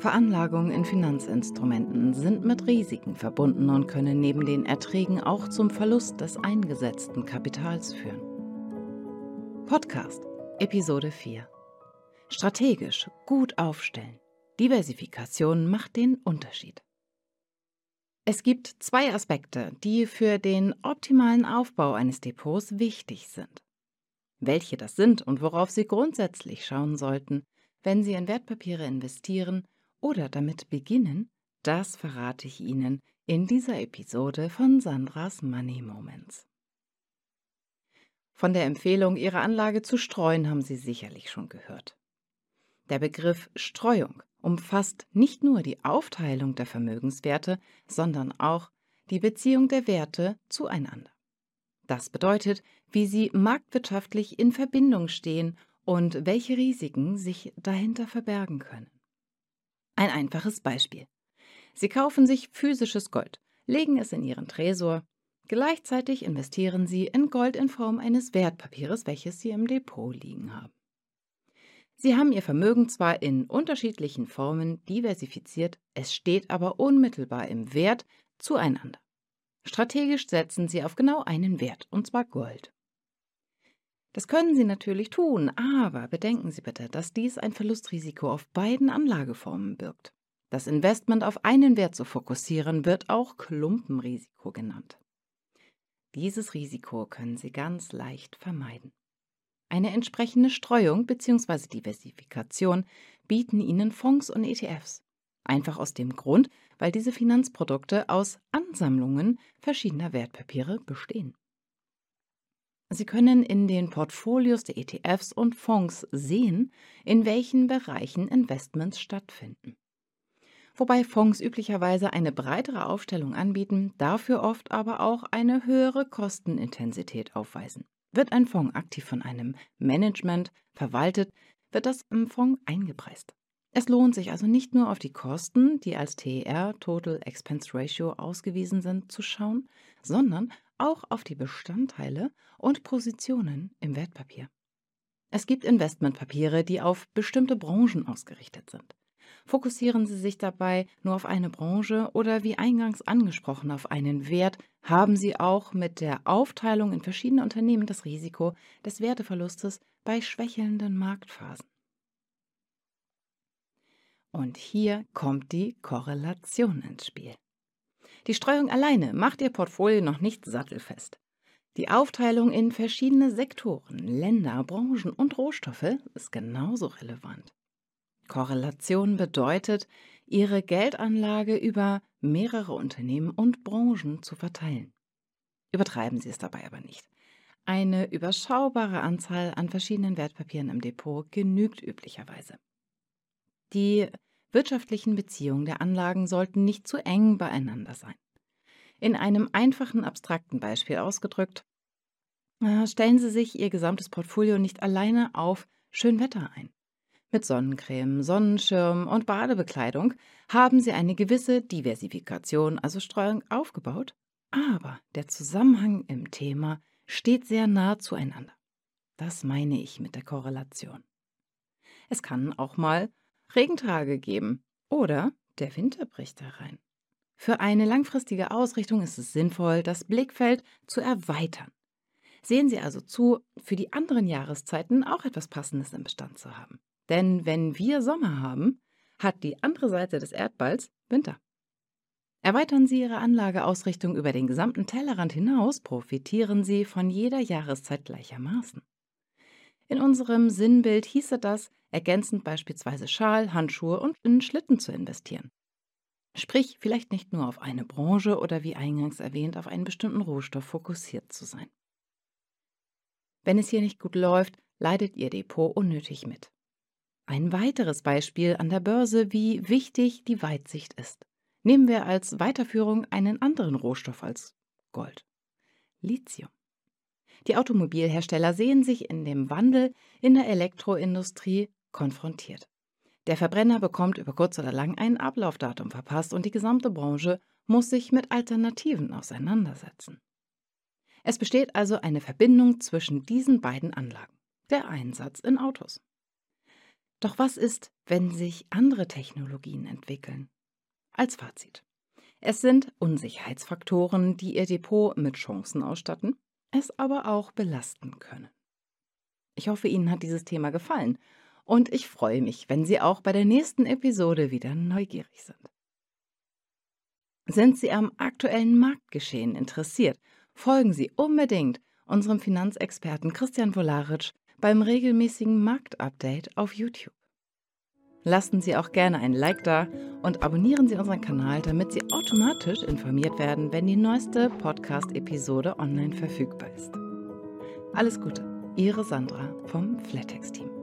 Veranlagungen in Finanzinstrumenten sind mit Risiken verbunden und können neben den Erträgen auch zum Verlust des eingesetzten Kapitals führen. Podcast Episode 4 Strategisch gut aufstellen. Diversifikation macht den Unterschied. Es gibt zwei Aspekte, die für den optimalen Aufbau eines Depots wichtig sind. Welche das sind und worauf Sie grundsätzlich schauen sollten, wenn Sie in Wertpapiere investieren oder damit beginnen, das verrate ich Ihnen in dieser Episode von Sandras Money Moments. Von der Empfehlung, Ihre Anlage zu streuen, haben Sie sicherlich schon gehört. Der Begriff Streuung umfasst nicht nur die Aufteilung der Vermögenswerte, sondern auch die Beziehung der Werte zueinander. Das bedeutet, wie sie marktwirtschaftlich in Verbindung stehen und welche Risiken sich dahinter verbergen können. Ein einfaches Beispiel. Sie kaufen sich physisches Gold, legen es in Ihren Tresor, gleichzeitig investieren Sie in Gold in Form eines Wertpapiers, welches Sie im Depot liegen haben. Sie haben Ihr Vermögen zwar in unterschiedlichen Formen diversifiziert, es steht aber unmittelbar im Wert zueinander. Strategisch setzen Sie auf genau einen Wert, und zwar Gold. Das können Sie natürlich tun, aber bedenken Sie bitte, dass dies ein Verlustrisiko auf beiden Anlageformen birgt. Das Investment auf einen Wert zu fokussieren wird auch Klumpenrisiko genannt. Dieses Risiko können Sie ganz leicht vermeiden. Eine entsprechende Streuung bzw. Diversifikation bieten Ihnen Fonds und ETFs. Einfach aus dem Grund, weil diese Finanzprodukte aus Ansammlungen verschiedener Wertpapiere bestehen. Sie können in den Portfolios der ETFs und Fonds sehen, in welchen Bereichen Investments stattfinden. Wobei Fonds üblicherweise eine breitere Aufstellung anbieten, dafür oft aber auch eine höhere Kostenintensität aufweisen. Wird ein Fonds aktiv von einem Management verwaltet, wird das im Fonds eingepreist. Es lohnt sich also nicht nur auf die Kosten, die als TER Total Expense Ratio ausgewiesen sind, zu schauen, sondern auch auf die Bestandteile und Positionen im Wertpapier. Es gibt Investmentpapiere, die auf bestimmte Branchen ausgerichtet sind. Fokussieren Sie sich dabei nur auf eine Branche oder wie eingangs angesprochen auf einen Wert, haben Sie auch mit der Aufteilung in verschiedene Unternehmen das Risiko des Werteverlustes bei schwächelnden Marktphasen. Und hier kommt die Korrelation ins Spiel. Die Streuung alleine macht Ihr Portfolio noch nicht sattelfest. Die Aufteilung in verschiedene Sektoren, Länder, Branchen und Rohstoffe ist genauso relevant. Korrelation bedeutet, Ihre Geldanlage über mehrere Unternehmen und Branchen zu verteilen. Übertreiben Sie es dabei aber nicht. Eine überschaubare Anzahl an verschiedenen Wertpapieren im Depot genügt üblicherweise. Die wirtschaftlichen Beziehungen der Anlagen sollten nicht zu eng beieinander sein. In einem einfachen, abstrakten Beispiel ausgedrückt, äh, stellen Sie sich Ihr gesamtes Portfolio nicht alleine auf Schönwetter ein. Mit Sonnencreme, Sonnenschirm und Badebekleidung haben Sie eine gewisse Diversifikation, also Streuung, aufgebaut, aber der Zusammenhang im Thema steht sehr nah zueinander. Das meine ich mit der Korrelation. Es kann auch mal Regentage geben oder der Winter bricht herein. Für eine langfristige Ausrichtung ist es sinnvoll, das Blickfeld zu erweitern. Sehen Sie also zu, für die anderen Jahreszeiten auch etwas Passendes im Bestand zu haben. Denn wenn wir Sommer haben, hat die andere Seite des Erdballs Winter. Erweitern Sie Ihre Anlageausrichtung über den gesamten Tellerrand hinaus, profitieren Sie von jeder Jahreszeit gleichermaßen. In unserem Sinnbild hieße das, ergänzend beispielsweise Schal, Handschuhe und in Schlitten zu investieren. Sprich, vielleicht nicht nur auf eine Branche oder wie eingangs erwähnt, auf einen bestimmten Rohstoff fokussiert zu sein. Wenn es hier nicht gut läuft, leidet Ihr Depot unnötig mit. Ein weiteres Beispiel an der Börse, wie wichtig die Weitsicht ist. Nehmen wir als Weiterführung einen anderen Rohstoff als Gold. Lithium. Die Automobilhersteller sehen sich in dem Wandel in der Elektroindustrie konfrontiert. Der Verbrenner bekommt über kurz oder lang ein Ablaufdatum verpasst und die gesamte Branche muss sich mit Alternativen auseinandersetzen. Es besteht also eine Verbindung zwischen diesen beiden Anlagen, der Einsatz in Autos. Doch was ist, wenn sich andere Technologien entwickeln? Als Fazit. Es sind Unsicherheitsfaktoren, die Ihr Depot mit Chancen ausstatten, es aber auch belasten können. Ich hoffe, Ihnen hat dieses Thema gefallen und ich freue mich, wenn Sie auch bei der nächsten Episode wieder neugierig sind. Sind Sie am aktuellen Marktgeschehen interessiert? Folgen Sie unbedingt unserem Finanzexperten Christian Volaric beim regelmäßigen Marktupdate auf YouTube. Lassen Sie auch gerne ein Like da und abonnieren Sie unseren Kanal, damit Sie automatisch informiert werden, wenn die neueste Podcast-Episode online verfügbar ist. Alles Gute, Ihre Sandra vom Flatex-Team.